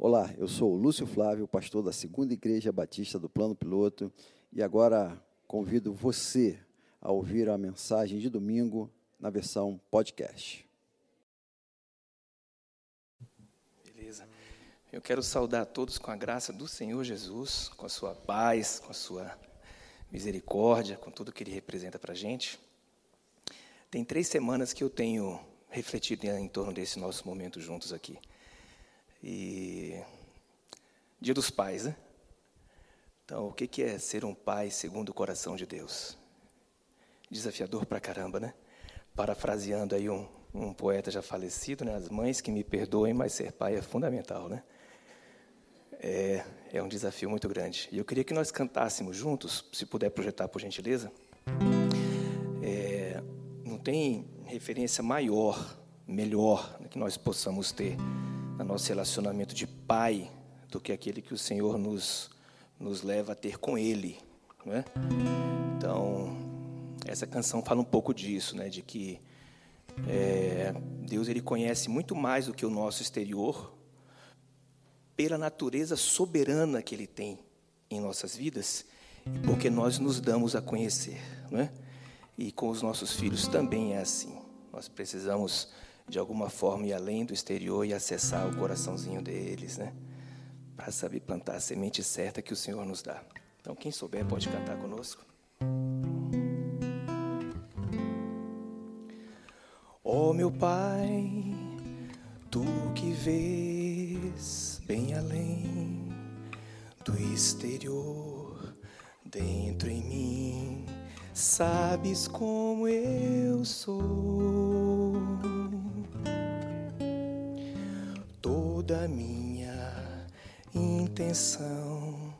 Olá, eu sou o Lúcio Flávio, pastor da Segunda Igreja Batista do Plano Piloto, e agora convido você a ouvir a mensagem de domingo na versão podcast. Beleza. Eu quero saudar todos com a graça do Senhor Jesus, com a sua paz, com a sua misericórdia, com tudo que Ele representa para a gente. Tem três semanas que eu tenho refletido em torno desse nosso momento juntos aqui. E Dia dos Pais, né? Então, o que é ser um pai segundo o coração de Deus? Desafiador pra caramba, né? Parafraseando aí um, um poeta já falecido, né? As mães que me perdoem, mas ser pai é fundamental, né? É, é um desafio muito grande. E eu queria que nós cantássemos juntos, se puder projetar, por gentileza. É, não tem referência maior, melhor, que nós possamos ter no nosso relacionamento de pai do que aquele que o Senhor nos, nos leva a ter com Ele. É? Então, essa canção fala um pouco disso, né? de que é, Deus ele conhece muito mais do que o nosso exterior, pela natureza soberana que Ele tem em nossas vidas, e porque nós nos damos a conhecer. Não é? E com os nossos filhos também é assim. Nós precisamos de alguma forma ir além do exterior e acessar o coraçãozinho deles, né? Para saber plantar a semente certa que o Senhor nos dá. Então, quem souber pode cantar conosco. Ó oh, meu Pai, tu que vês bem além do exterior, dentro em mim, sabes como eu sou. Toda a minha intenção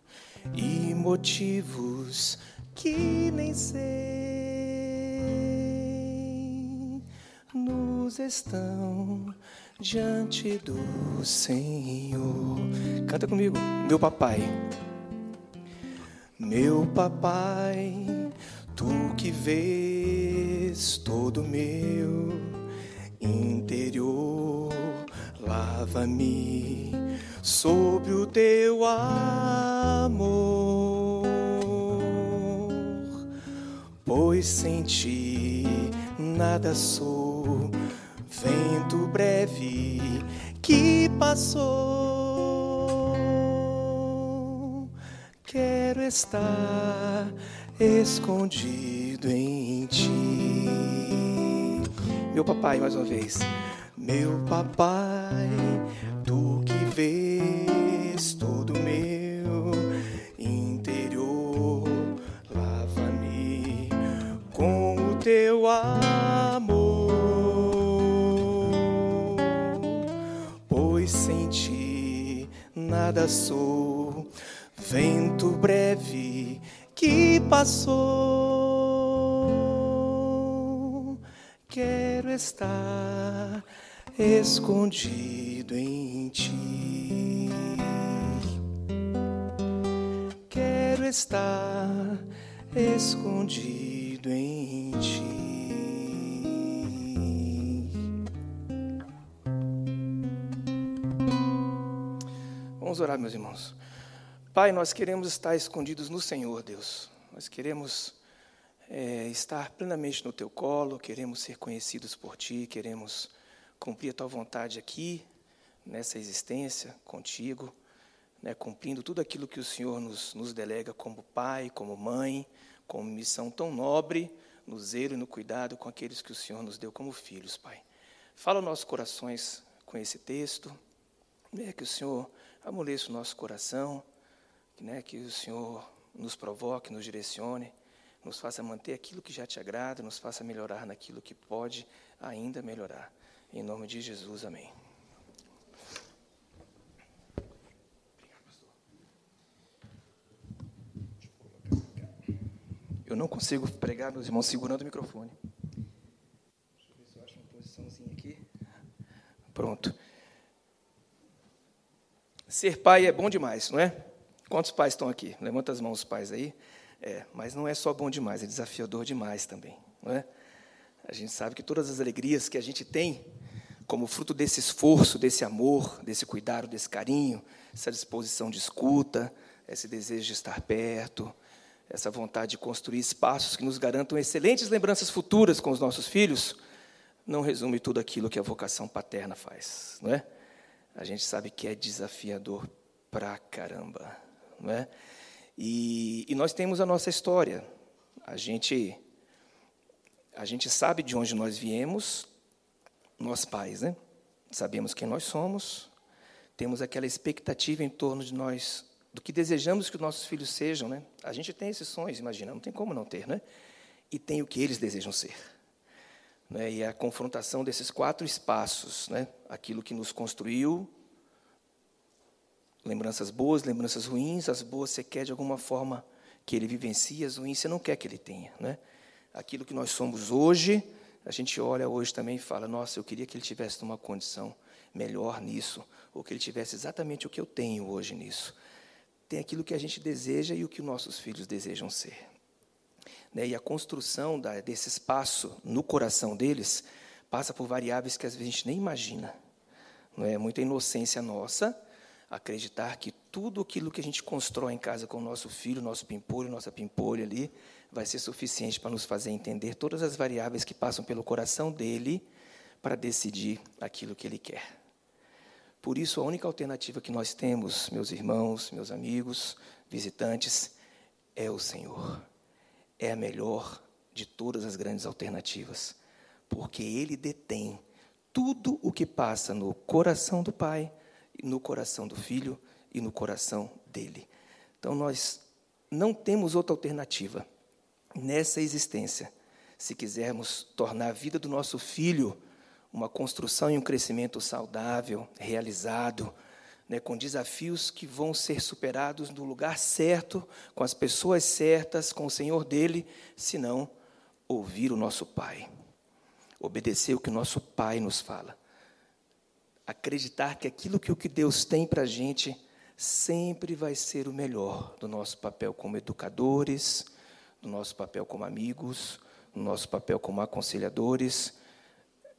e motivos que nem sei nos estão diante do Senhor. Canta comigo, meu papai. Meu papai, tu que vês todo meu interior Lava-me sobre o teu amor, pois sem ti nada sou, vento breve que passou. Quero estar escondido em ti. Meu papai, mais uma vez. Meu papai, tu que vês todo meu interior, lava-me com o teu amor, pois sem ti nada sou, vento breve que passou. Quero estar escondido em ti. Quero estar escondido em ti. Vamos orar, meus irmãos. Pai, nós queremos estar escondidos no Senhor, Deus. Nós queremos é, estar plenamente no Teu colo, queremos ser conhecidos por Ti, queremos cumprir a tua vontade aqui, nessa existência, contigo, né, cumprindo tudo aquilo que o Senhor nos, nos delega como pai, como mãe, como missão tão nobre, no zelo e no cuidado com aqueles que o Senhor nos deu como filhos, Pai. Fala nossos corações com esse texto, né, que o Senhor amoleça o nosso coração, né, que o Senhor nos provoque, nos direcione, nos faça manter aquilo que já te agrada, nos faça melhorar naquilo que pode ainda melhorar. Em nome de Jesus, amém. Eu não consigo pregar, meus irmãos, segurando o microfone. Deixa eu ver se eu acho uma posiçãozinha aqui. Pronto. Ser pai é bom demais, não é? Quantos pais estão aqui? Levanta as mãos, os pais aí. É, mas não é só bom demais, é desafiador demais também, não é? A gente sabe que todas as alegrias que a gente tem como fruto desse esforço, desse amor, desse cuidado, desse carinho, essa disposição de escuta, esse desejo de estar perto, essa vontade de construir espaços que nos garantam excelentes lembranças futuras com os nossos filhos, não resume tudo aquilo que a vocação paterna faz, não é? A gente sabe que é desafiador pra caramba, não é? E, e nós temos a nossa história. A gente a gente sabe de onde nós viemos, nós pais, né? Sabemos quem nós somos, temos aquela expectativa em torno de nós, do que desejamos que os nossos filhos sejam, né? A gente tem esses sonhos, imagina, não tem como não ter, né? E tem o que eles desejam ser. Né? E a confrontação desses quatro espaços, né? Aquilo que nos construiu, lembranças boas, lembranças ruins, as boas você quer de alguma forma que ele vivencie, as ruins você não quer que ele tenha, né? Aquilo que nós somos hoje, a gente olha hoje também e fala: nossa, eu queria que ele tivesse numa condição melhor nisso, ou que ele tivesse exatamente o que eu tenho hoje nisso. Tem aquilo que a gente deseja e o que nossos filhos desejam ser. Né? E a construção da, desse espaço no coração deles passa por variáveis que às vezes a gente nem imagina. Não é muita inocência nossa acreditar que tudo aquilo que a gente constrói em casa com o nosso filho, nosso pimpolho, nossa pimpolha ali, vai ser suficiente para nos fazer entender todas as variáveis que passam pelo coração dele para decidir aquilo que ele quer. Por isso, a única alternativa que nós temos, meus irmãos, meus amigos, visitantes, é o Senhor. É a melhor de todas as grandes alternativas, porque Ele detém tudo o que passa no coração do Pai, no coração do Filho e no coração dele. Então, nós não temos outra alternativa nessa existência, se quisermos tornar a vida do nosso filho uma construção e um crescimento saudável, realizado, né, com desafios que vão ser superados no lugar certo, com as pessoas certas, com o Senhor dele, senão ouvir o nosso Pai, obedecer o que o nosso Pai nos fala, acreditar que aquilo que o que Deus tem para a gente sempre vai ser o melhor do nosso papel como educadores, no nosso papel como amigos, no nosso papel como aconselhadores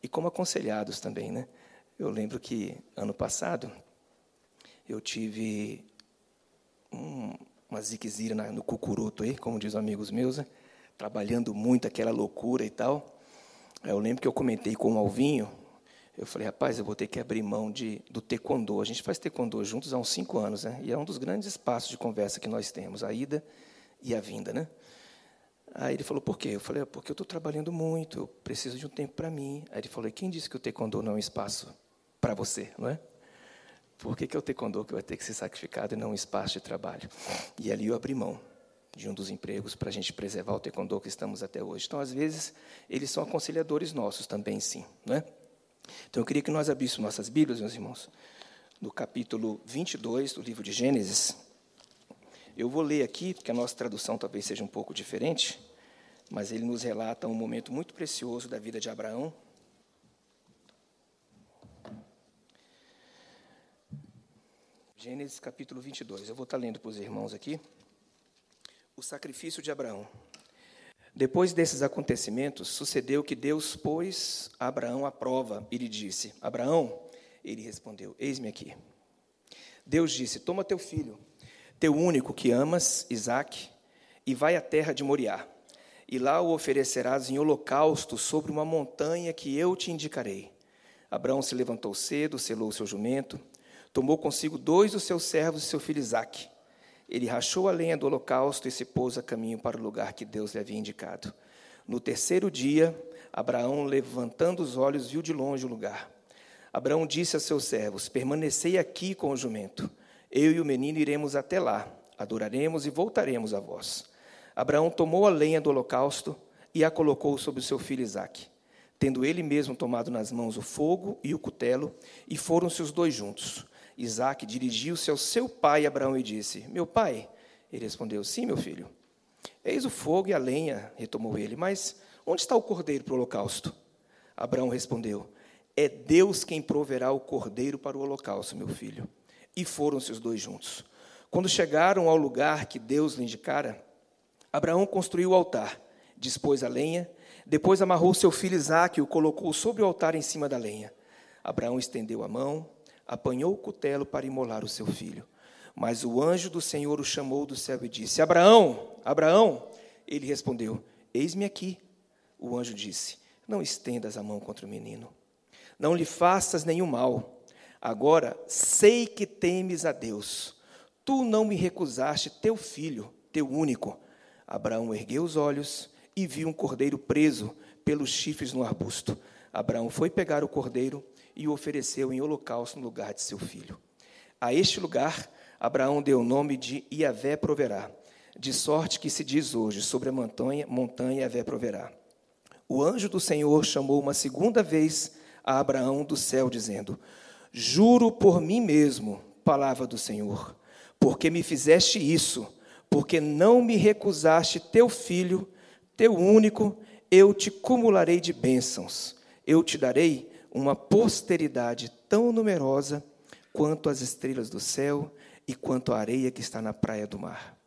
e como aconselhados também, né? Eu lembro que ano passado eu tive um, uma ziquezira no cucuruto aí, como diz amigos meus, né? trabalhando muito aquela loucura e tal. Eu lembro que eu comentei com o Alvinho, eu falei, rapaz, eu vou ter que abrir mão de, do taekwondo. A gente faz taekwondo juntos há uns cinco anos, né? E é um dos grandes espaços de conversa que nós temos, a ida e a vinda, né? Aí ele falou, por quê? Eu falei, é porque eu estou trabalhando muito, eu preciso de um tempo para mim. Aí ele falou, quem disse que o taekwondo não é um espaço para você, não é? Por que, que é o taekwondo que vai ter que ser sacrificado e não um espaço de trabalho? E ali eu abri mão de um dos empregos para a gente preservar o taekwondo que estamos até hoje. Então, às vezes, eles são aconselhadores nossos também, sim, não é? Então, eu queria que nós abríssemos nossas Bíblias, meus irmãos, no capítulo 22 do livro de Gênesis. Eu vou ler aqui, porque a nossa tradução talvez seja um pouco diferente, mas ele nos relata um momento muito precioso da vida de Abraão. Gênesis capítulo 22. Eu vou estar lendo para os irmãos aqui. O sacrifício de Abraão. Depois desses acontecimentos, sucedeu que Deus pôs Abraão à prova e lhe disse: Abraão, ele respondeu: Eis-me aqui. Deus disse: Toma teu filho teu único que amas, Isaque, e vai à terra de Moriá. E lá o oferecerás em holocausto sobre uma montanha que eu te indicarei. Abraão se levantou cedo, selou seu jumento, tomou consigo dois dos seus servos e seu filho Isaque. Ele rachou a lenha do holocausto e se pôs a caminho para o lugar que Deus lhe havia indicado. No terceiro dia, Abraão, levantando os olhos, viu de longe o lugar. Abraão disse a seus servos: Permanecei aqui com o jumento. Eu e o menino iremos até lá, adoraremos e voltaremos a vós. Abraão tomou a lenha do holocausto e a colocou sobre o seu filho Isaque. Tendo ele mesmo tomado nas mãos o fogo e o cutelo, e foram-se os dois juntos. Isaque dirigiu-se ao seu pai Abraão e disse: Meu pai. Ele respondeu: Sim, meu filho. Eis o fogo e a lenha, retomou ele, mas onde está o cordeiro para o holocausto? Abraão respondeu: É Deus quem proverá o cordeiro para o holocausto, meu filho. E foram-se os dois juntos. Quando chegaram ao lugar que Deus lhe indicara, Abraão construiu o altar, dispôs a lenha, depois amarrou seu filho Isaque e o colocou sobre o altar em cima da lenha. Abraão estendeu a mão, apanhou o cutelo para imolar o seu filho. Mas o anjo do Senhor o chamou do céu e disse: Abraão, Abraão. Ele respondeu: Eis-me aqui. O anjo disse: Não estendas a mão contra o menino. Não lhe faças nenhum mal. Agora sei que temes a Deus. Tu não me recusaste teu filho, teu único. Abraão ergueu os olhos e viu um cordeiro preso pelos chifres no arbusto. Abraão foi pegar o cordeiro e o ofereceu em holocausto no lugar de seu filho. A este lugar, Abraão deu o nome de Iavé proverá, de sorte que se diz hoje, sobre a montanha, montanha Iavé proverá. O anjo do Senhor chamou uma segunda vez a Abraão do céu, dizendo: Juro por mim mesmo, palavra do Senhor, porque me fizeste isso, porque não me recusaste teu filho, teu único, eu te cumularei de bênçãos, eu te darei uma posteridade tão numerosa quanto as estrelas do céu e quanto a areia que está na praia do mar.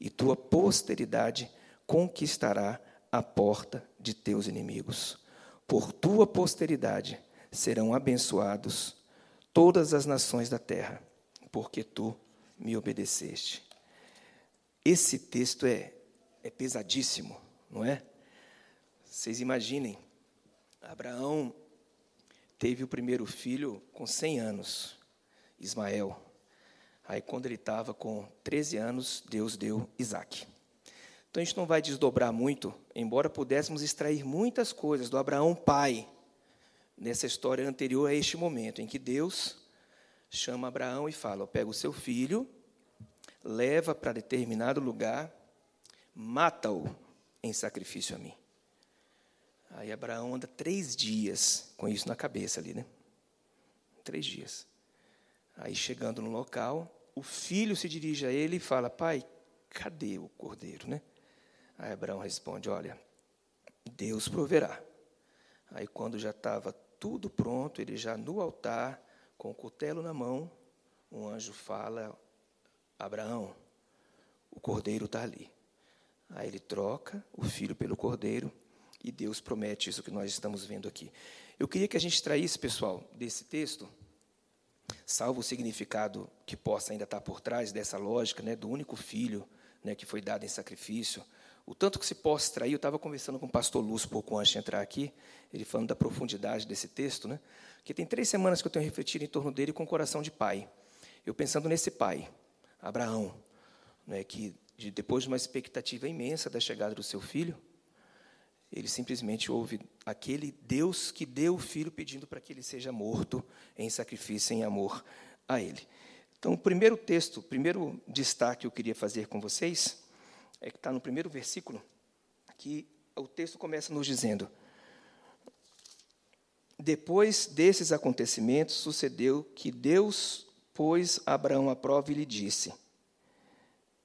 E tua posteridade conquistará a porta de teus inimigos. Por tua posteridade serão abençoados todas as nações da terra, porque tu me obedeceste. Esse texto é, é pesadíssimo, não é? Vocês imaginem, Abraão teve o primeiro filho com 100 anos, Ismael. Aí, quando ele estava com 13 anos, Deus deu Isaac. Então, a gente não vai desdobrar muito, embora pudéssemos extrair muitas coisas do Abraão pai, nessa história anterior a este momento, em que Deus chama Abraão e fala: pega o seu filho, leva para determinado lugar, mata-o em sacrifício a mim. Aí Abraão anda três dias com isso na cabeça ali, né? Três dias. Aí chegando no local, o filho se dirige a ele e fala: Pai, cadê o cordeiro, né? Aí Abraão responde: Olha, Deus proverá. Aí quando já estava tudo pronto, ele já no altar, com o cutelo na mão, um anjo fala: Abraão, o cordeiro está ali. Aí ele troca o filho pelo cordeiro e Deus promete isso que nós estamos vendo aqui. Eu queria que a gente extraísse, pessoal, desse texto, salvo o significado que possa ainda estar por trás dessa lógica, né, do único filho né, que foi dado em sacrifício, o tanto que se possa extrair, eu estava conversando com o pastor Lúcio pouco antes de entrar aqui, ele falando da profundidade desse texto, né? Que tem três semanas que eu tenho refletido em torno dele com o coração de pai. Eu pensando nesse pai, Abraão, né, que depois de uma expectativa imensa da chegada do seu filho, ele simplesmente ouve aquele Deus que deu o filho pedindo para que ele seja morto em sacrifício, em amor a ele. Então, o primeiro texto, o primeiro destaque que eu queria fazer com vocês, é que está no primeiro versículo, que o texto começa nos dizendo: Depois desses acontecimentos, sucedeu que Deus pôs Abraão à prova e lhe disse: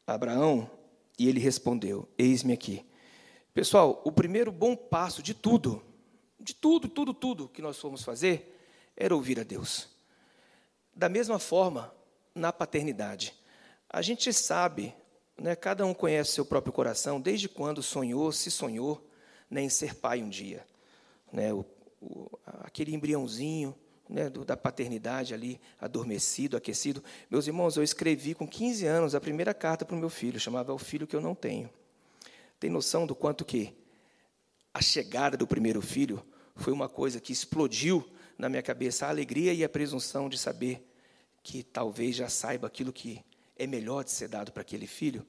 Abraão, e ele respondeu: Eis-me aqui. Pessoal, o primeiro bom passo de tudo, de tudo, tudo, tudo que nós fomos fazer, era ouvir a Deus. Da mesma forma, na paternidade. A gente sabe, né, cada um conhece seu próprio coração, desde quando sonhou, se sonhou né, em ser pai um dia. Né, o, o, aquele embriãozinho né, do, da paternidade ali, adormecido, aquecido. Meus irmãos, eu escrevi com 15 anos a primeira carta para o meu filho, chamava O Filho que Eu Não Tenho. Tem noção do quanto que a chegada do primeiro filho foi uma coisa que explodiu na minha cabeça a alegria e a presunção de saber que talvez já saiba aquilo que é melhor de ser dado para aquele filho?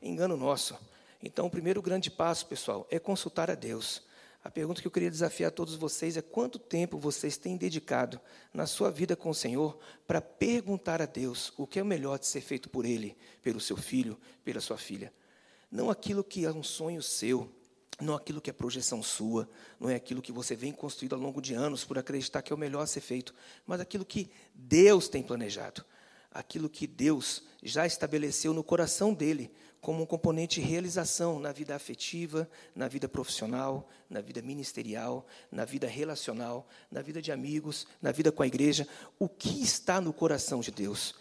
Engano nosso. Então, o primeiro grande passo, pessoal, é consultar a Deus. A pergunta que eu queria desafiar a todos vocês é quanto tempo vocês têm dedicado na sua vida com o Senhor para perguntar a Deus o que é o melhor de ser feito por Ele, pelo seu filho, pela sua filha. Não aquilo que é um sonho seu, não aquilo que é projeção sua, não é aquilo que você vem construindo ao longo de anos por acreditar que é o melhor a ser feito, mas aquilo que Deus tem planejado, aquilo que Deus já estabeleceu no coração dele como um componente de realização na vida afetiva, na vida profissional, na vida ministerial, na vida relacional, na vida de amigos, na vida com a igreja. O que está no coração de Deus?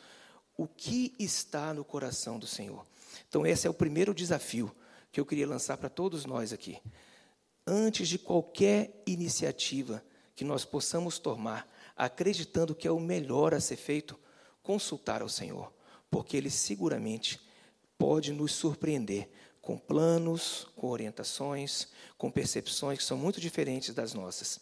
O que está no coração do Senhor? Então, esse é o primeiro desafio que eu queria lançar para todos nós aqui. Antes de qualquer iniciativa que nós possamos tomar acreditando que é o melhor a ser feito, consultar ao Senhor, porque Ele seguramente pode nos surpreender com planos, com orientações, com percepções que são muito diferentes das nossas.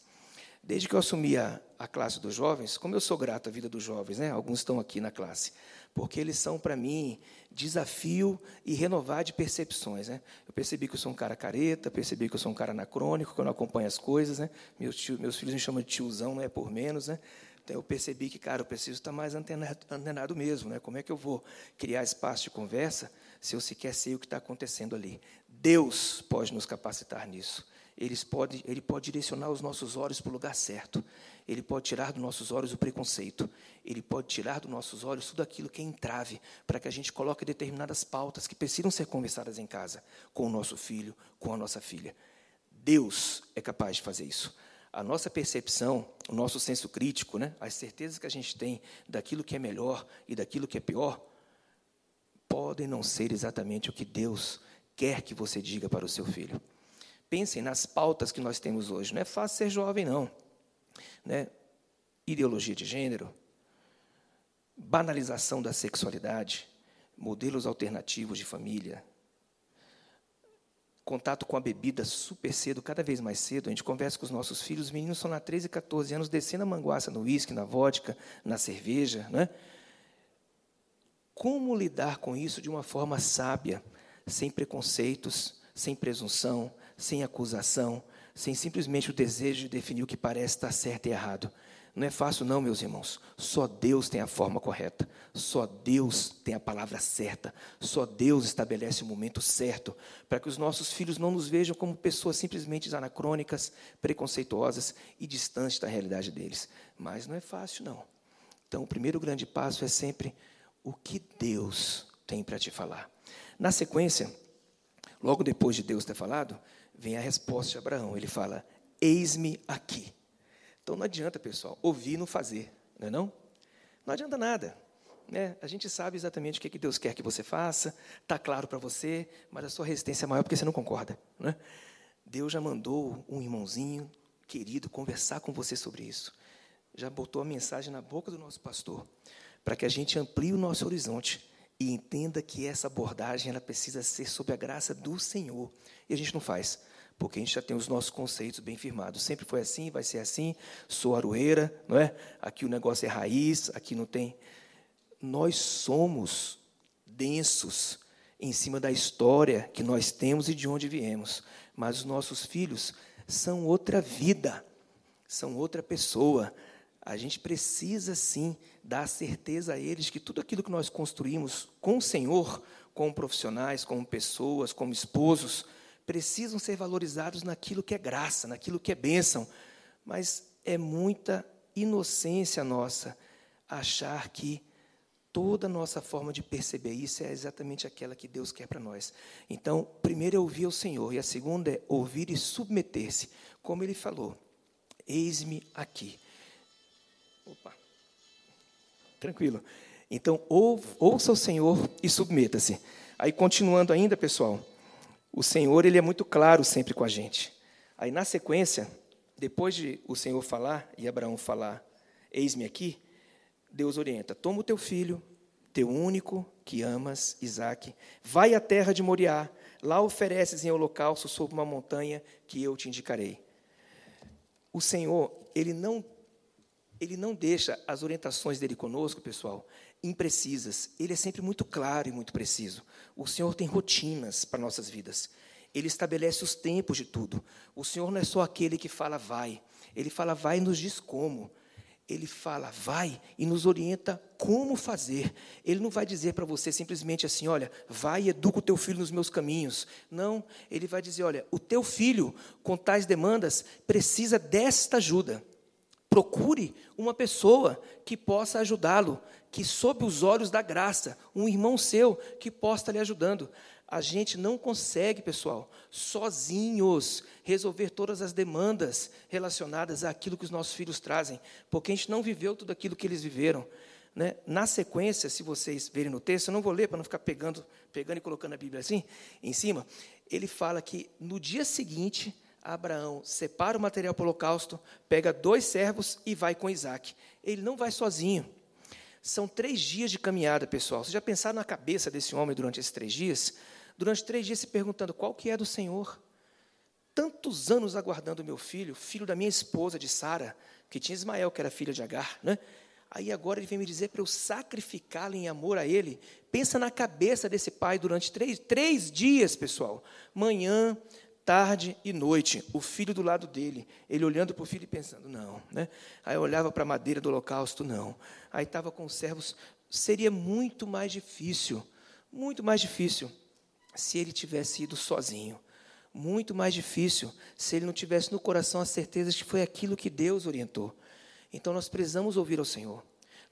Desde que eu assumi a, a classe dos jovens, como eu sou grato à vida dos jovens, né? alguns estão aqui na classe, porque eles são, para mim, desafio e renovar de percepções. Né? Eu percebi que eu sou um cara careta, percebi que eu sou um cara anacrônico, que eu não acompanho as coisas. Né? Meus, tio, meus filhos me chamam de tiozão, não é por menos. Né? Então, eu percebi que, cara, eu preciso estar mais antenado, antenado mesmo. Né? Como é que eu vou criar espaço de conversa se eu sequer sei o que está acontecendo ali? Deus pode nos capacitar nisso. Ele pode, ele pode direcionar os nossos olhos para o lugar certo. Ele pode tirar dos nossos olhos o preconceito. Ele pode tirar dos nossos olhos tudo aquilo que é entrave, para que a gente coloque determinadas pautas que precisam ser conversadas em casa, com o nosso filho, com a nossa filha. Deus é capaz de fazer isso. A nossa percepção, o nosso senso crítico, né, as certezas que a gente tem daquilo que é melhor e daquilo que é pior, podem não ser exatamente o que Deus quer que você diga para o seu filho. Pensem nas pautas que nós temos hoje. Não é fácil ser jovem, não. Né? Ideologia de gênero, banalização da sexualidade, modelos alternativos de família, contato com a bebida super cedo, cada vez mais cedo. A gente conversa com os nossos filhos, os meninos são lá 13, 14 anos, descendo a manguaça no uísque, na vodka, na cerveja. Né? Como lidar com isso de uma forma sábia, sem preconceitos, sem presunção, sem acusação, sem simplesmente o desejo de definir o que parece estar certo e errado. Não é fácil, não, meus irmãos. Só Deus tem a forma correta. Só Deus tem a palavra certa. Só Deus estabelece o momento certo para que os nossos filhos não nos vejam como pessoas simplesmente anacrônicas, preconceituosas e distantes da realidade deles. Mas não é fácil, não. Então, o primeiro grande passo é sempre o que Deus tem para te falar. Na sequência, logo depois de Deus ter falado, vem a resposta de Abraão. Ele fala: Eis-me aqui. Então não adianta, pessoal, ouvir e não fazer, não é não? Não adianta nada. Né? A gente sabe exatamente o que, é que Deus quer que você faça, está claro para você, mas a sua resistência é maior porque você não concorda. Né? Deus já mandou um irmãozinho querido conversar com você sobre isso. Já botou a mensagem na boca do nosso pastor, para que a gente amplie o nosso horizonte e entenda que essa abordagem ela precisa ser sob a graça do Senhor. E a gente não faz, porque a gente já tem os nossos conceitos bem firmados. Sempre foi assim, vai ser assim. Sou aroeira, não é? Aqui o negócio é raiz, aqui não tem. Nós somos densos em cima da história que nós temos e de onde viemos, mas os nossos filhos são outra vida, são outra pessoa. A gente precisa sim dar certeza a eles que tudo aquilo que nós construímos com o Senhor, como profissionais, como pessoas, como esposos, precisam ser valorizados naquilo que é graça, naquilo que é bênção. Mas é muita inocência nossa achar que toda a nossa forma de perceber isso é exatamente aquela que Deus quer para nós. Então, primeiro é ouvir o Senhor, e a segunda é ouvir e submeter-se, como ele falou: Eis-me aqui. Opa. Tranquilo. Então, ouça o Senhor e submeta-se. Aí, continuando ainda, pessoal, o Senhor ele é muito claro sempre com a gente. Aí, na sequência, depois de o Senhor falar e Abraão falar, eis-me aqui, Deus orienta: toma o teu filho, teu único que amas, Isaque, vai à terra de Moriá, lá ofereces em holocausto sobre uma montanha que eu te indicarei. O Senhor, ele não ele não deixa as orientações dele conosco, pessoal, imprecisas. Ele é sempre muito claro e muito preciso. O Senhor tem rotinas para nossas vidas. Ele estabelece os tempos de tudo. O Senhor não é só aquele que fala vai. Ele fala vai e nos diz como. Ele fala vai e nos orienta como fazer. Ele não vai dizer para você simplesmente assim, olha, vai e educa o teu filho nos meus caminhos. Não, ele vai dizer, olha, o teu filho com tais demandas precisa desta ajuda. Procure uma pessoa que possa ajudá-lo, que sob os olhos da graça, um irmão seu que possa lhe ajudando. A gente não consegue, pessoal, sozinhos, resolver todas as demandas relacionadas àquilo que os nossos filhos trazem, porque a gente não viveu tudo aquilo que eles viveram. Né? Na sequência, se vocês verem no texto, eu não vou ler para não ficar pegando, pegando e colocando a Bíblia assim, em cima, ele fala que no dia seguinte Abraão separa o material para o holocausto, pega dois servos e vai com Isaac. Ele não vai sozinho. São três dias de caminhada, pessoal. Vocês já pensaram na cabeça desse homem durante esses três dias? Durante três dias se perguntando qual que é do Senhor. Tantos anos aguardando meu filho, filho da minha esposa, de Sara, que tinha Ismael, que era filha de Agar, né? Aí agora ele vem me dizer para eu sacrificá-lo em amor a ele. Pensa na cabeça desse pai durante três, três dias, pessoal. Manhã, tarde e noite, o filho do lado dele, ele olhando para o filho e pensando, não. Né? Aí olhava para a madeira do holocausto, não. Aí estava com os servos, seria muito mais difícil, muito mais difícil, se ele tivesse ido sozinho. Muito mais difícil se ele não tivesse no coração a certeza de que foi aquilo que Deus orientou. Então nós precisamos ouvir ao Senhor.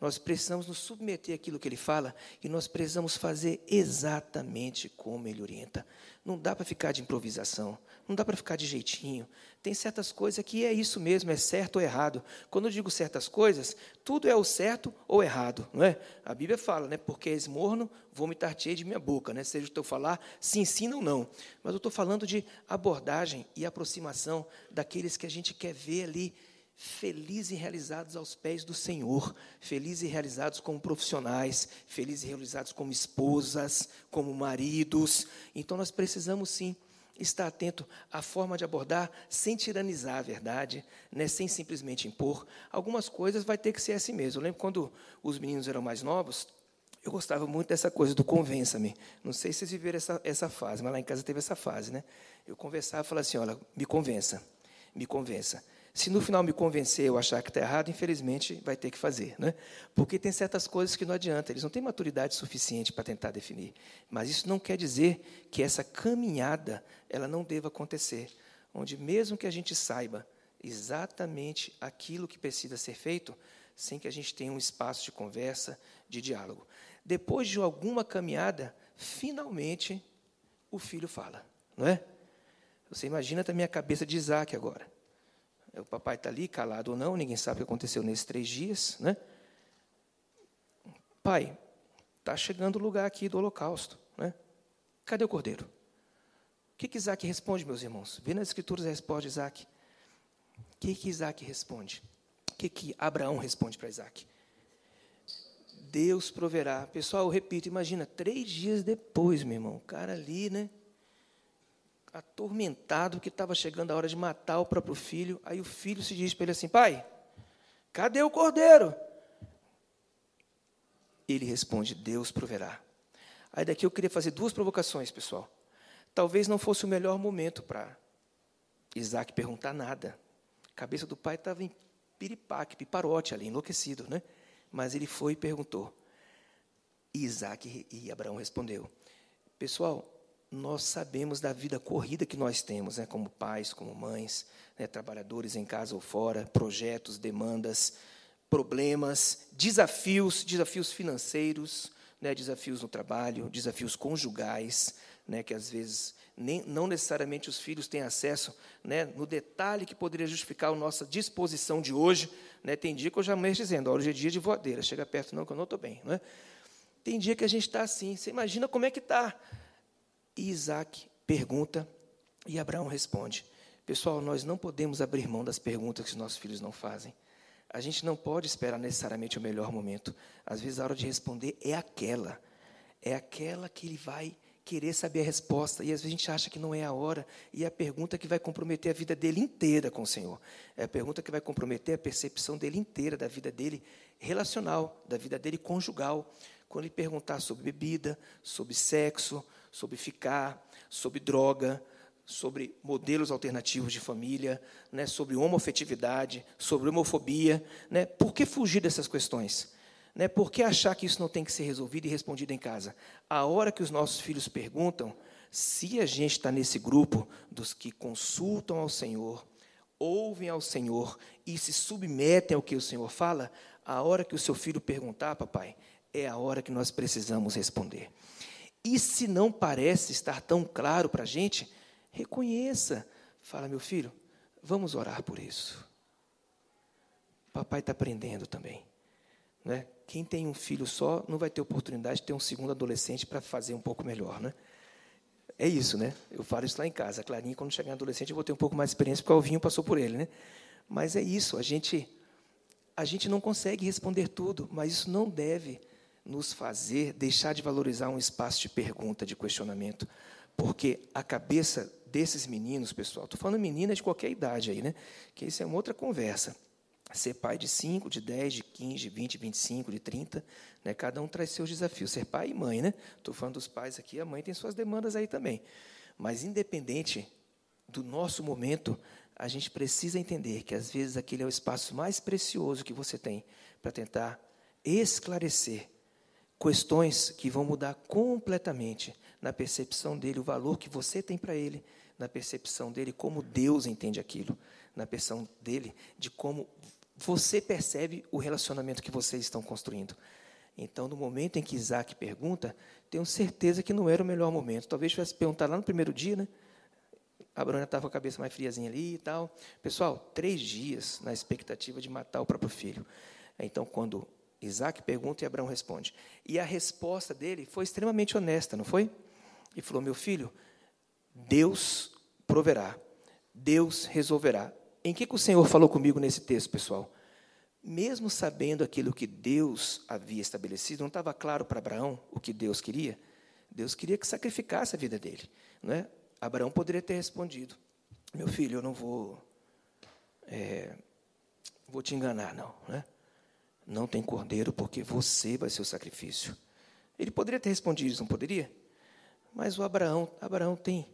Nós precisamos nos submeter àquilo que ele fala e nós precisamos fazer exatamente como ele orienta. Não dá para ficar de improvisação, não dá para ficar de jeitinho. Tem certas coisas que é isso mesmo, é certo ou errado. Quando eu digo certas coisas, tudo é o certo ou errado, não é? A Bíblia fala, né? Porque és morno, vomitar-te de minha boca, né? Seja o teu falar, sim, sim ou não. Mas eu estou falando de abordagem e aproximação daqueles que a gente quer ver ali felizes e realizados aos pés do Senhor, felizes e realizados como profissionais, felizes e realizados como esposas, como maridos. Então nós precisamos sim estar atento à forma de abordar sem tiranizar a verdade, né, sem simplesmente impor. Algumas coisas vai ter que ser assim mesmo. Eu lembro quando os meninos eram mais novos, eu gostava muito dessa coisa do convença-me. Não sei se vocês viveram essa, essa fase, mas lá em casa teve essa fase, né? Eu conversava e falava assim, olha, me convença, me convença. Se no final me convencer eu achar que está errado, infelizmente vai ter que fazer. Né? Porque tem certas coisas que não adianta, eles não têm maturidade suficiente para tentar definir. Mas isso não quer dizer que essa caminhada ela não deva acontecer. Onde, mesmo que a gente saiba exatamente aquilo que precisa ser feito, sem que a gente tenha um espaço de conversa, de diálogo. Depois de alguma caminhada, finalmente o filho fala, não é? Você imagina também a cabeça de Isaac agora. O papai está ali, calado ou não, ninguém sabe o que aconteceu nesses três dias. Né? Pai, está chegando o lugar aqui do holocausto. Né? Cadê o cordeiro? O que, que Isaac responde, meus irmãos? Vê nas escrituras a resposta de Isaac. O que, que Isaac responde? O que, que Abraão responde para Isaac? Deus proverá. Pessoal, eu repito, imagina, três dias depois, meu irmão, o cara ali, né? Atormentado que estava chegando a hora de matar o próprio filho. Aí o filho se diz para ele assim: Pai, cadê o cordeiro? Ele responde: Deus proverá. Aí daqui eu queria fazer duas provocações, pessoal. Talvez não fosse o melhor momento para Isaac perguntar nada. A cabeça do pai estava em piripaque, piparote ali, enlouquecido, né? Mas ele foi e perguntou. Isaac e Abraão respondeu. Pessoal, nós sabemos da vida corrida que nós temos, né, como pais, como mães, né, trabalhadores em casa ou fora, projetos, demandas, problemas, desafios, desafios financeiros, né, desafios no trabalho, desafios conjugais, né, que às vezes nem, não necessariamente os filhos têm acesso né, no detalhe que poderia justificar a nossa disposição de hoje. Né, tem dia que eu já me dizendo, hoje é dia de voadeira, chega perto não, que eu não estou bem. Né? Tem dia que a gente está assim, você imagina como é que está e Isaac pergunta e Abraão responde. Pessoal, nós não podemos abrir mão das perguntas que os nossos filhos não fazem. A gente não pode esperar necessariamente o melhor momento. Às vezes a hora de responder é aquela. É aquela que ele vai querer saber a resposta. E às vezes a gente acha que não é a hora. E é a pergunta que vai comprometer a vida dele inteira com o Senhor. É a pergunta que vai comprometer a percepção dele inteira, da vida dele relacional, da vida dele conjugal. Quando ele perguntar sobre bebida, sobre sexo, sobre ficar, sobre droga, sobre modelos alternativos de família, né, sobre homofetividade, sobre homofobia. Né? Por que fugir dessas questões? Né? Por que achar que isso não tem que ser resolvido e respondido em casa? A hora que os nossos filhos perguntam, se a gente está nesse grupo dos que consultam ao Senhor, ouvem ao Senhor e se submetem ao que o Senhor fala, a hora que o seu filho perguntar, papai, é a hora que nós precisamos responder. E se não parece estar tão claro para a gente, reconheça. Fala, meu filho, vamos orar por isso. Papai está aprendendo também. Né? Quem tem um filho só não vai ter oportunidade de ter um segundo adolescente para fazer um pouco melhor. Né? é isso, né? Eu falo isso lá em casa. A Clarinha, quando chegar adolescente, eu vou ter um pouco mais de experiência, porque o Alvinho passou por ele, né? Mas é isso, a gente, a gente não consegue responder tudo, mas isso não deve nos fazer deixar de valorizar um espaço de pergunta, de questionamento, porque a cabeça desses meninos, pessoal, estou falando menina de qualquer idade aí, né? Que isso é uma outra conversa. Ser pai de 5, de 10, de 15, de 20, 25, de 30, né? cada um traz seus desafios. Ser pai e mãe, né? Estou falando dos pais aqui, a mãe tem suas demandas aí também. Mas, independente do nosso momento, a gente precisa entender que, às vezes, aquele é o espaço mais precioso que você tem para tentar esclarecer questões que vão mudar completamente na percepção dele, o valor que você tem para ele, na percepção dele, como Deus entende aquilo, na percepção dele, de como você percebe o relacionamento que vocês estão construindo. Então, no momento em que Isaac pergunta, tenho certeza que não era o melhor momento. Talvez tivesse perguntado lá no primeiro dia, né? Abraão estava com a cabeça mais friazinha ali e tal. Pessoal, três dias na expectativa de matar o próprio filho. Então, quando Isaac pergunta e Abraão responde. E a resposta dele foi extremamente honesta, não foi? E falou: Meu filho, Deus proverá, Deus resolverá. Em que, que o Senhor falou comigo nesse texto, pessoal? Mesmo sabendo aquilo que Deus havia estabelecido, não estava claro para Abraão o que Deus queria? Deus queria que sacrificasse a vida dele. Não é? Abraão poderia ter respondido: Meu filho, eu não vou, é, vou te enganar, não. Né? Não tem cordeiro, porque você vai ser o sacrifício. Ele poderia ter respondido isso, não poderia? Mas o Abraão, Abraão tem,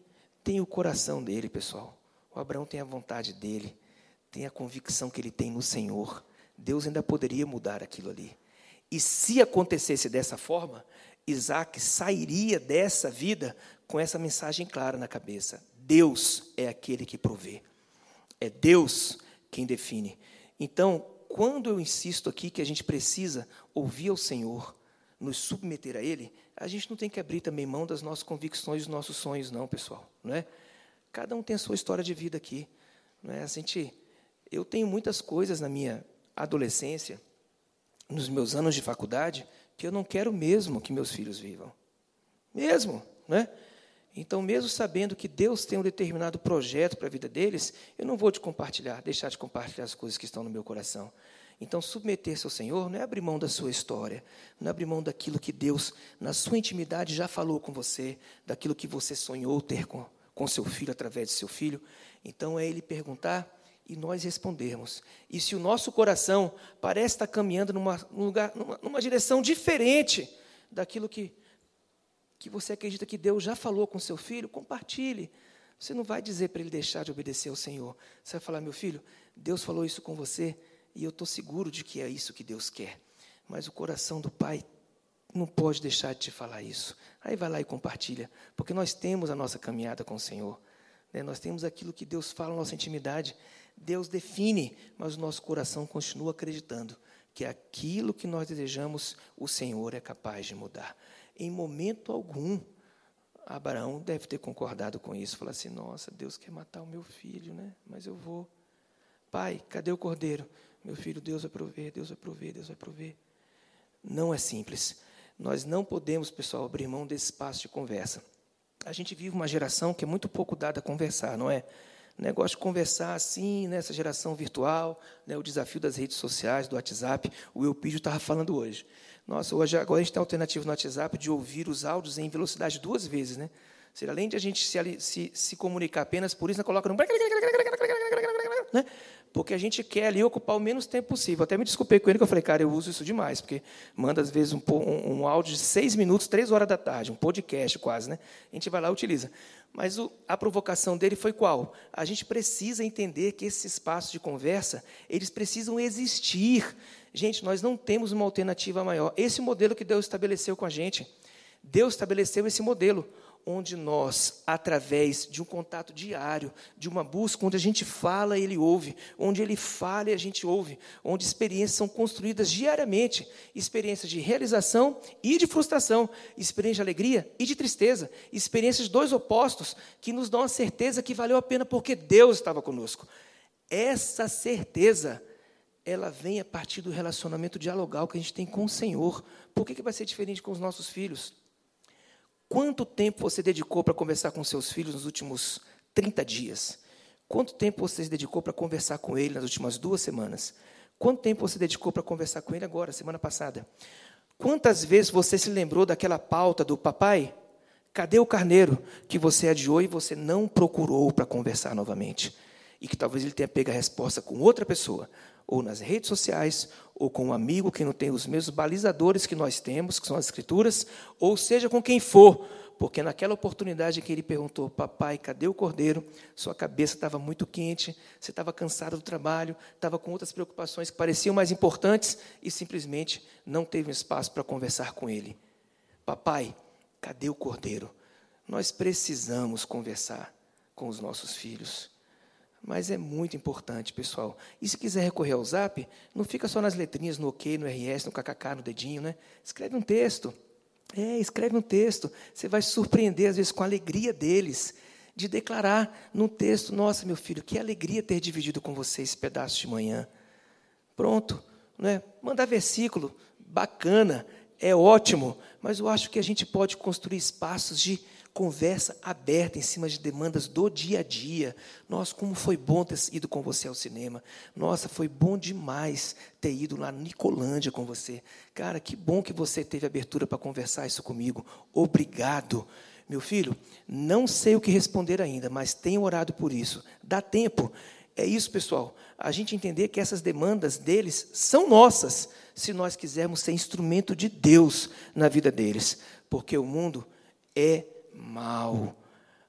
tem o coração dele, pessoal. O Abraão tem a vontade dele, tem a convicção que ele tem no Senhor. Deus ainda poderia mudar aquilo ali. E se acontecesse dessa forma, Isaac sairia dessa vida com essa mensagem clara na cabeça: Deus é aquele que provê, é Deus quem define. Então, quando eu insisto aqui que a gente precisa ouvir ao Senhor, nos submeter a Ele, a gente não tem que abrir também mão das nossas convicções, dos nossos sonhos, não, pessoal. Não é? Cada um tem a sua história de vida aqui. Não é? a gente, eu tenho muitas coisas na minha adolescência, nos meus anos de faculdade, que eu não quero mesmo que meus filhos vivam. Mesmo, não é? Então, mesmo sabendo que Deus tem um determinado projeto para a vida deles, eu não vou te compartilhar, deixar de compartilhar as coisas que estão no meu coração. Então, submeter-se ao Senhor não é abrir mão da sua história, não é abrir mão daquilo que Deus, na sua intimidade, já falou com você, daquilo que você sonhou ter com, com seu filho, através de seu filho. Então, é Ele perguntar e nós respondermos. E se o nosso coração parece estar caminhando numa, num lugar, numa, numa direção diferente daquilo que que você acredita que Deus já falou com seu filho, compartilhe. Você não vai dizer para ele deixar de obedecer ao Senhor. Você vai falar, meu filho, Deus falou isso com você e eu estou seguro de que é isso que Deus quer. Mas o coração do pai não pode deixar de te falar isso. Aí vai lá e compartilha, porque nós temos a nossa caminhada com o Senhor. Né? Nós temos aquilo que Deus fala na nossa intimidade. Deus define, mas o nosso coração continua acreditando que aquilo que nós desejamos, o Senhor é capaz de mudar em momento algum, Abraão deve ter concordado com isso. Falar assim: nossa, Deus quer matar o meu filho, né? Mas eu vou. Pai, cadê o cordeiro? Meu filho, Deus vai prover, Deus vai prover, Deus vai prover. Não é simples. Nós não podemos, pessoal, abrir mão desse espaço de conversa. A gente vive uma geração que é muito pouco dada a conversar, não é? Negócio de conversar assim, nessa geração virtual, né, o desafio das redes sociais, do WhatsApp. O Eupídio estava falando hoje. Nossa, hoje agora a gente tem a alternativa no WhatsApp de ouvir os áudios em velocidade duas vezes, né? Seja, além de a gente se, se, se comunicar apenas por isso, coloca no né? Porque a gente quer ali ocupar o menos tempo possível. Até me desculpei com ele, que eu falei, cara, eu uso isso demais, porque manda, às vezes, um, um, um áudio de seis minutos, três horas da tarde, um podcast quase, né? A gente vai lá e utiliza. Mas o, a provocação dele foi qual? A gente precisa entender que esses espaços de conversa, eles precisam existir. Gente, nós não temos uma alternativa maior. Esse modelo que Deus estabeleceu com a gente, Deus estabeleceu esse modelo onde nós, através de um contato diário, de uma busca, onde a gente fala, ele ouve, onde ele fala e a gente ouve, onde experiências são construídas diariamente, experiências de realização e de frustração, experiências de alegria e de tristeza, experiências de dois opostos que nos dão a certeza que valeu a pena porque Deus estava conosco. Essa certeza ela vem a partir do relacionamento dialogal que a gente tem com o Senhor. Por que, que vai ser diferente com os nossos filhos? Quanto tempo você dedicou para conversar com seus filhos nos últimos 30 dias? Quanto tempo você se dedicou para conversar com ele nas últimas duas semanas? Quanto tempo você dedicou para conversar com ele agora, semana passada? Quantas vezes você se lembrou daquela pauta do papai? Cadê o carneiro que você adiou e você não procurou para conversar novamente? E que talvez ele tenha pego a resposta com outra pessoa, ou nas redes sociais, ou com um amigo que não tem os mesmos balizadores que nós temos, que são as escrituras, ou seja com quem for, porque naquela oportunidade que ele perguntou, papai, cadê o cordeiro? Sua cabeça estava muito quente, você estava cansado do trabalho, estava com outras preocupações que pareciam mais importantes e simplesmente não teve espaço para conversar com ele. Papai, cadê o cordeiro? Nós precisamos conversar com os nossos filhos. Mas é muito importante, pessoal. E se quiser recorrer ao zap, não fica só nas letrinhas, no OK, no RS, no KKK, no dedinho, né? Escreve um texto. É, escreve um texto. Você vai se surpreender, às vezes, com a alegria deles, de declarar num texto: Nossa, meu filho, que alegria ter dividido com você esse pedaço de manhã. Pronto. Né? Mandar versículo, bacana, é ótimo, mas eu acho que a gente pode construir espaços de conversa aberta em cima de demandas do dia a dia. Nossa, como foi bom ter ido com você ao cinema. Nossa, foi bom demais ter ido lá no Nicolândia com você. Cara, que bom que você teve abertura para conversar isso comigo. Obrigado. Meu filho, não sei o que responder ainda, mas tenho orado por isso. Dá tempo. É isso, pessoal. A gente entender que essas demandas deles são nossas, se nós quisermos ser instrumento de Deus na vida deles. Porque o mundo é mal.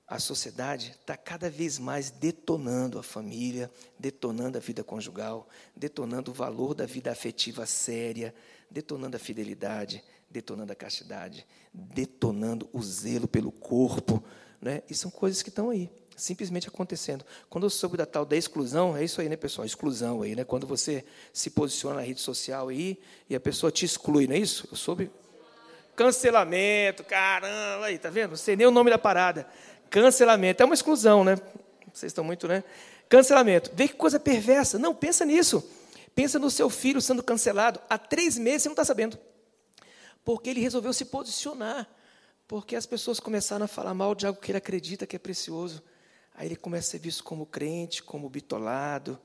A sociedade está cada vez mais detonando a família, detonando a vida conjugal, detonando o valor da vida afetiva séria, detonando a fidelidade, detonando a castidade, detonando o zelo pelo corpo. Né? E são coisas que estão aí, simplesmente acontecendo. Quando eu soube da tal da exclusão, é isso aí, né, pessoal? Exclusão aí, né? Quando você se posiciona na rede social aí e a pessoa te exclui, não é isso? Eu soube Cancelamento, caramba, aí, tá vendo? Não sei nem o nome da parada. Cancelamento. É uma exclusão, né? Vocês estão muito, né? Cancelamento. Vê que coisa perversa. Não, pensa nisso. Pensa no seu filho sendo cancelado. Há três meses você não está sabendo. Porque ele resolveu se posicionar. Porque as pessoas começaram a falar mal de algo que ele acredita que é precioso. Aí ele começa a ser visto como crente, como bitolado,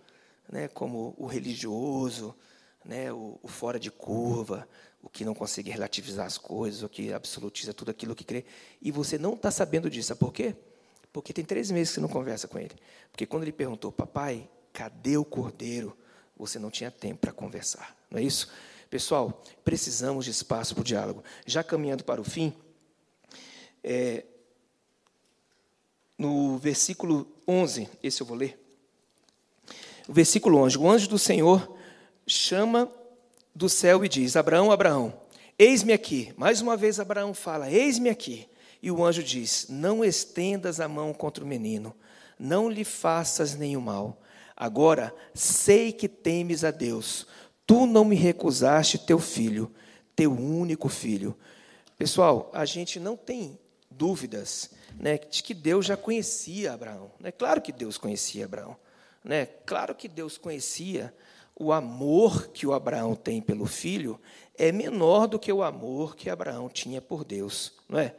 né, como o religioso, né, o, o fora de curva, o que não consegue relativizar as coisas, o que absolutiza tudo aquilo que crê, e você não está sabendo disso. Sabe por quê? Porque tem três meses que você não conversa com ele. Porque quando ele perguntou, papai, cadê o cordeiro? Você não tinha tempo para conversar. Não é isso? Pessoal, precisamos de espaço para o diálogo. Já caminhando para o fim, é, no versículo 11, esse eu vou ler. O versículo 11: O anjo do Senhor chama do céu e diz: Abraão, Abraão, eis-me aqui. Mais uma vez Abraão fala: Eis-me aqui. E o anjo diz: Não estendas a mão contra o menino, não lhe faças nenhum mal. Agora sei que temes a Deus. Tu não me recusaste teu filho, teu único filho. Pessoal, a gente não tem dúvidas né, de que Deus já conhecia Abraão. É claro que Deus conhecia Abraão. Né? Claro que Deus conhecia o amor que o Abraão tem pelo filho é menor do que o amor que Abraão tinha por Deus, não é?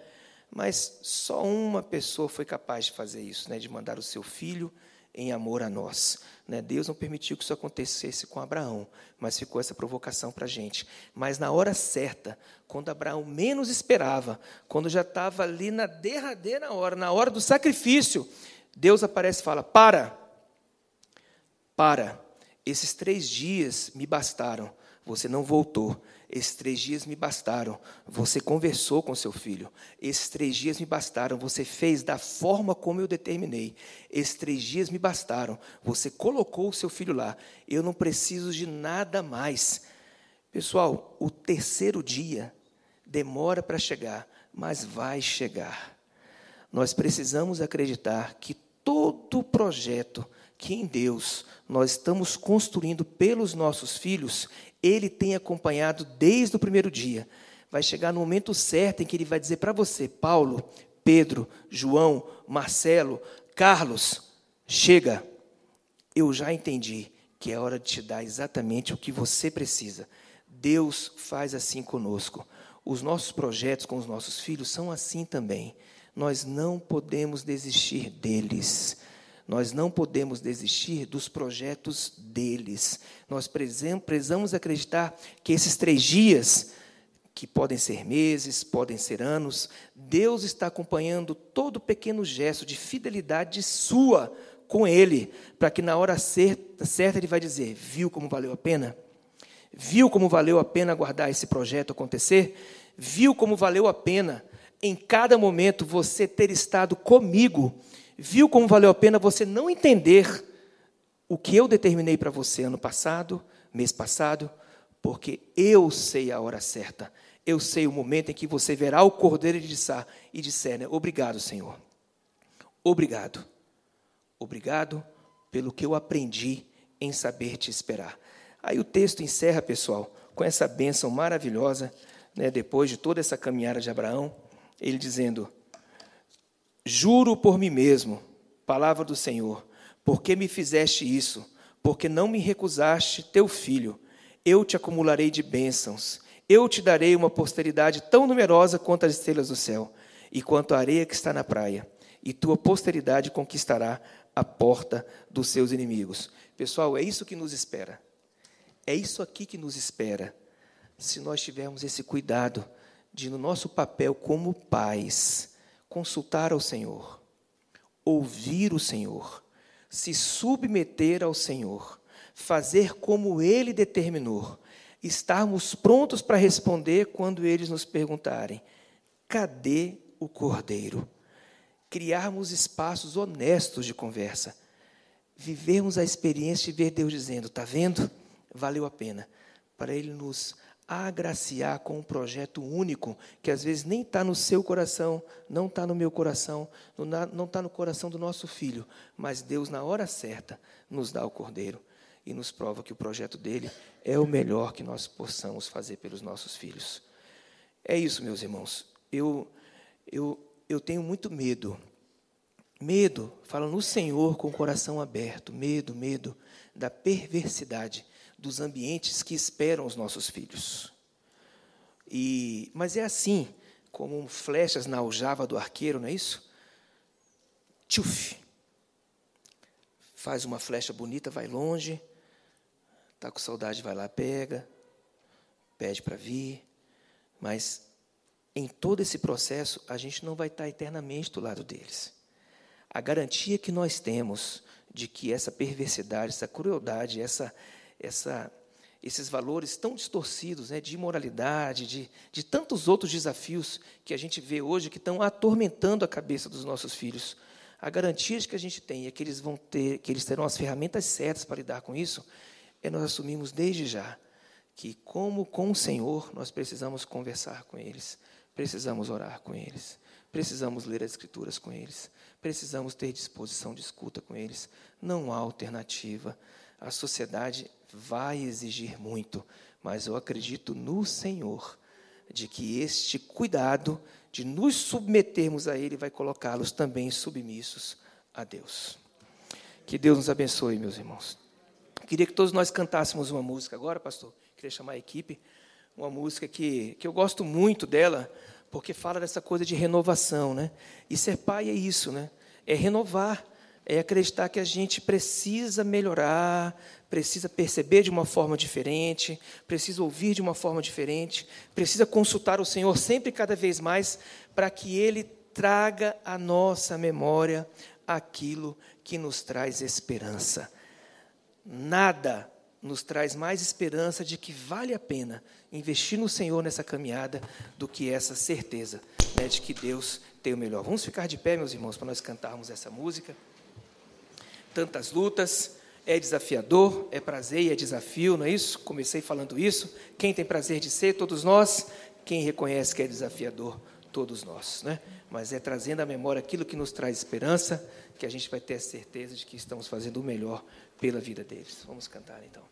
Mas só uma pessoa foi capaz de fazer isso, né, de mandar o seu filho em amor a nós. Né? Deus não permitiu que isso acontecesse com Abraão, mas ficou essa provocação para a gente. Mas na hora certa, quando Abraão menos esperava, quando já estava ali na derradeira hora, na hora do sacrifício, Deus aparece e fala: Para, para, esses três dias me bastaram. Você não voltou. Esses três dias me bastaram. Você conversou com seu filho. Esses três dias me bastaram. Você fez da forma como eu determinei. Esses três dias me bastaram. Você colocou o seu filho lá. Eu não preciso de nada mais. Pessoal, o terceiro dia demora para chegar, mas vai chegar. Nós precisamos acreditar que todo projeto que em Deus nós estamos construindo pelos nossos filhos, Ele tem acompanhado desde o primeiro dia. Vai chegar no momento certo em que Ele vai dizer para você, Paulo, Pedro, João, Marcelo, Carlos, chega, eu já entendi que é hora de te dar exatamente o que você precisa. Deus faz assim conosco. Os nossos projetos com os nossos filhos são assim também. Nós não podemos desistir deles. Nós não podemos desistir dos projetos deles. Nós precisamos acreditar que esses três dias, que podem ser meses, podem ser anos, Deus está acompanhando todo pequeno gesto de fidelidade sua com Ele, para que na hora certa, certa Ele vai dizer: Viu como valeu a pena? Viu como valeu a pena aguardar esse projeto acontecer? Viu como valeu a pena em cada momento você ter estado comigo viu como valeu a pena você não entender o que eu determinei para você ano passado, mês passado, porque eu sei a hora certa. Eu sei o momento em que você verá o cordeiro de Sá e disser, né, obrigado, Senhor. Obrigado. Obrigado pelo que eu aprendi em saber te esperar. Aí o texto encerra, pessoal, com essa bênção maravilhosa, né, depois de toda essa caminhada de Abraão, ele dizendo: Juro por mim mesmo, palavra do Senhor, porque me fizeste isso, porque não me recusaste teu filho, eu te acumularei de bênçãos, eu te darei uma posteridade tão numerosa quanto as estrelas do céu, e quanto a areia que está na praia, e tua posteridade conquistará a porta dos seus inimigos. Pessoal, é isso que nos espera. É isso aqui que nos espera, se nós tivermos esse cuidado de, no nosso papel como pais, consultar ao Senhor, ouvir o Senhor, se submeter ao Senhor, fazer como Ele determinou, estarmos prontos para responder quando eles nos perguntarem: cadê o Cordeiro? Criarmos espaços honestos de conversa, vivermos a experiência de ver Deus dizendo: está vendo? Valeu a pena, para Ele nos agraciar com um projeto único que às vezes nem está no seu coração, não está no meu coração, não está no coração do nosso filho, mas Deus, na hora certa, nos dá o cordeiro e nos prova que o projeto dele é o melhor que nós possamos fazer pelos nossos filhos. É isso, meus irmãos. Eu, eu, eu tenho muito medo. Medo, falo no Senhor com o coração aberto, medo, medo da perversidade dos ambientes que esperam os nossos filhos. E, mas é assim, como flechas na aljava do arqueiro, não é isso? Tchuf! Faz uma flecha bonita, vai longe, está com saudade, vai lá, pega, pede para vir, mas em todo esse processo a gente não vai estar eternamente do lado deles. A garantia que nós temos de que essa perversidade, essa crueldade, essa, essa, esses valores tão distorcidos né, de imoralidade, de, de tantos outros desafios que a gente vê hoje que estão atormentando a cabeça dos nossos filhos. A garantia que a gente tem é que eles vão ter, que eles terão as ferramentas certas para lidar com isso, é nós assumimos desde já que, como com o Senhor, nós precisamos conversar com eles, precisamos orar com eles, precisamos ler as Escrituras com eles, precisamos ter disposição de escuta com eles. Não há alternativa. A sociedade vai exigir muito, mas eu acredito no Senhor, de que este cuidado de nos submetermos a Ele vai colocá-los também submissos a Deus. Que Deus nos abençoe, meus irmãos. Queria que todos nós cantássemos uma música agora, pastor. Queria chamar a equipe. Uma música que, que eu gosto muito dela, porque fala dessa coisa de renovação, né? E ser pai é isso, né? É renovar é acreditar que a gente precisa melhorar, precisa perceber de uma forma diferente, precisa ouvir de uma forma diferente, precisa consultar o Senhor sempre cada vez mais para que Ele traga à nossa memória aquilo que nos traz esperança. Nada nos traz mais esperança de que vale a pena investir no Senhor nessa caminhada do que essa certeza né, de que Deus tem o melhor. Vamos ficar de pé, meus irmãos, para nós cantarmos essa música tantas lutas, é desafiador, é prazer e é desafio, não é isso? Comecei falando isso. Quem tem prazer de ser, todos nós. Quem reconhece que é desafiador, todos nós, né? Mas é trazendo à memória aquilo que nos traz esperança, que a gente vai ter a certeza de que estamos fazendo o melhor pela vida deles. Vamos cantar então.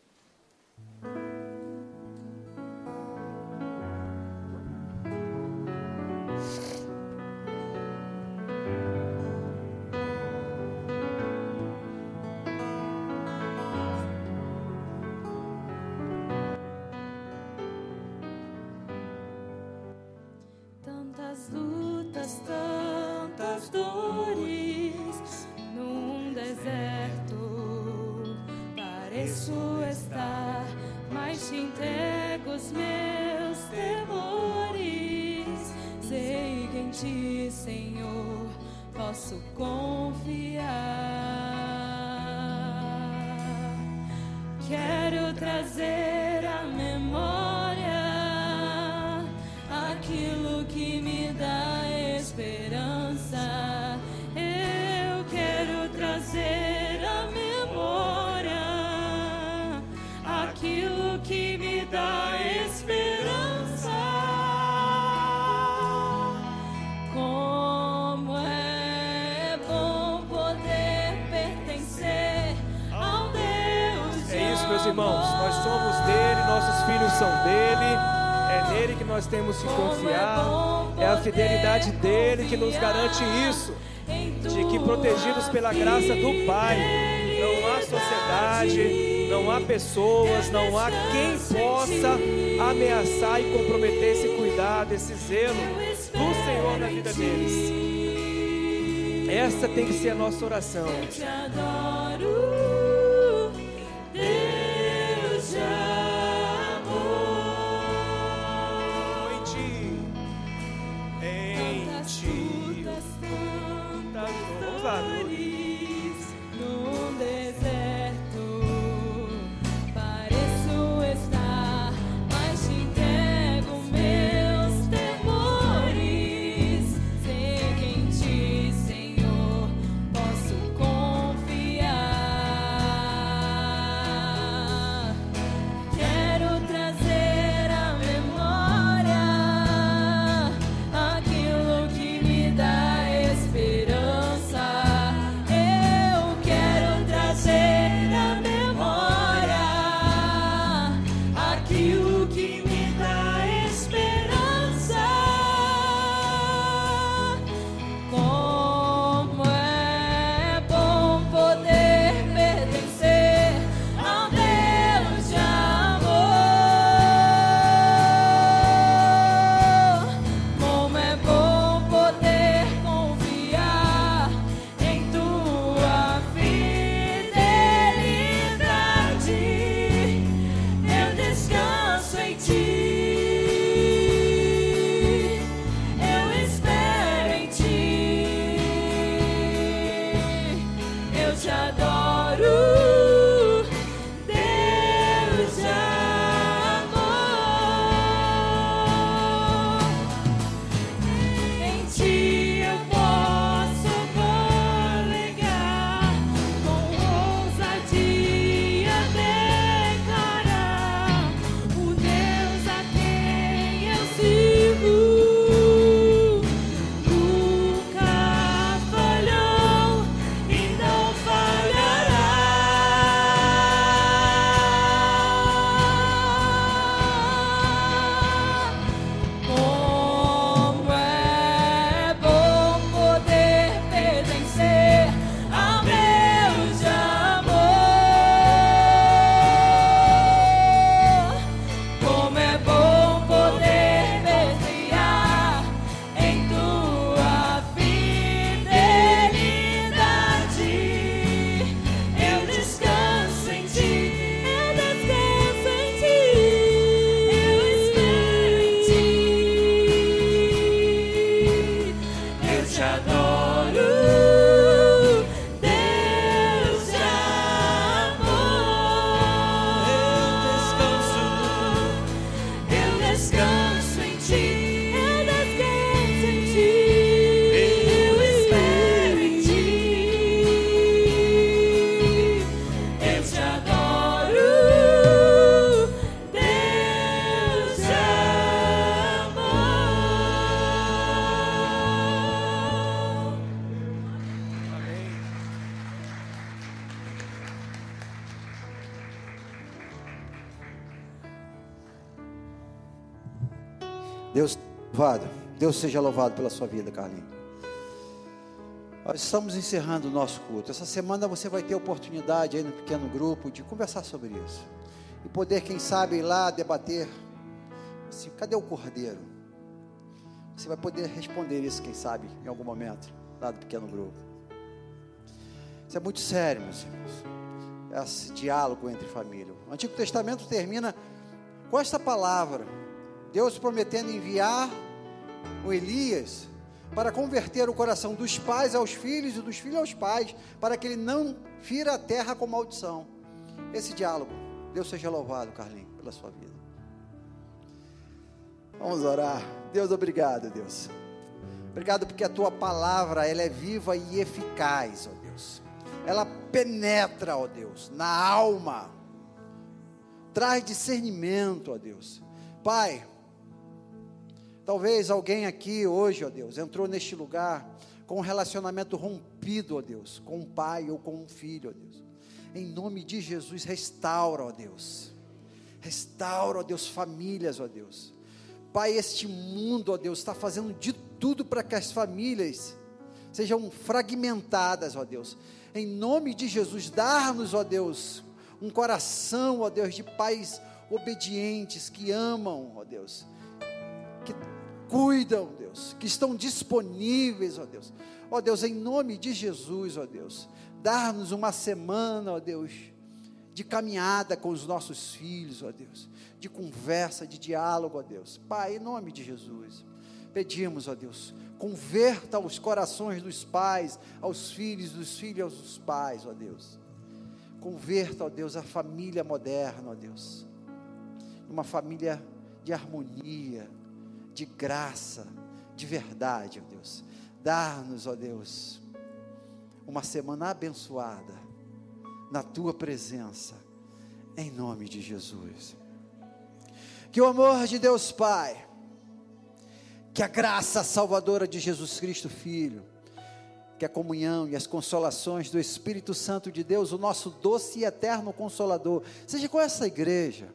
Pareço estar, mas te entrego os meus temores. Sei que em ti, Senhor, posso confiar. Quero trazer nossos filhos são dele. É nele que nós temos que confiar. É a fidelidade dele que nos garante isso. De que protegidos pela graça do Pai, não há sociedade, não há pessoas, não há quem possa ameaçar e comprometer esse cuidado, esse zelo do Senhor na vida deles. Essa tem que ser a nossa oração. Deus louvado. Deus seja louvado pela sua vida, Carlinhos. Nós estamos encerrando o nosso culto. Essa semana você vai ter oportunidade aí no pequeno grupo de conversar sobre isso. E poder, quem sabe, ir lá debater. Assim, cadê o cordeiro? Você vai poder responder isso, quem sabe, em algum momento, lá do pequeno grupo. Isso é muito sério, meus irmãos. Esse diálogo entre família. O Antigo Testamento termina com esta palavra: Deus prometendo enviar o Elias para converter o coração dos pais aos filhos e dos filhos aos pais, para que ele não fira a terra com maldição. Esse diálogo, Deus seja louvado, Carlinhos, pela sua vida. Vamos orar. Deus, obrigado, Deus. Obrigado porque a tua palavra, ela é viva e eficaz, ó Deus. Ela penetra, ó Deus, na alma. Traz discernimento, ó Deus. Pai, Talvez alguém aqui hoje, ó Deus, entrou neste lugar com um relacionamento rompido, ó Deus, com um pai ou com um filho, ó Deus. Em nome de Jesus, restaura, ó Deus. Restaura, ó Deus, famílias, ó Deus. Pai, este mundo, ó Deus, está fazendo de tudo para que as famílias sejam fragmentadas, ó Deus. Em nome de Jesus, dar-nos, ó Deus, um coração, ó Deus, de pais obedientes que amam, ó Deus, cuidam, Deus, que estão disponíveis, ó Deus. Ó Deus, em nome de Jesus, ó Deus, dar-nos uma semana, ó Deus, de caminhada com os nossos filhos, ó Deus, de conversa, de diálogo, ó Deus. Pai, em nome de Jesus, pedimos, ó Deus, converta os corações dos pais aos filhos, dos filhos aos pais, ó Deus. Converta, ó Deus, a família moderna, ó Deus. Uma família de harmonia, de graça, de verdade, ó Deus. Dar-nos, ó Deus, uma semana abençoada na tua presença, em nome de Jesus. Que o amor de Deus Pai, que a graça salvadora de Jesus Cristo Filho, que a comunhão e as consolações do Espírito Santo de Deus, o nosso doce e eterno consolador, seja com essa igreja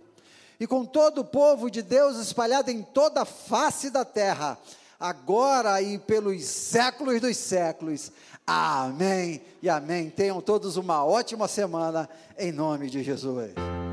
e com todo o povo de Deus espalhado em toda a face da terra, agora e pelos séculos dos séculos. Amém e amém. Tenham todos uma ótima semana, em nome de Jesus.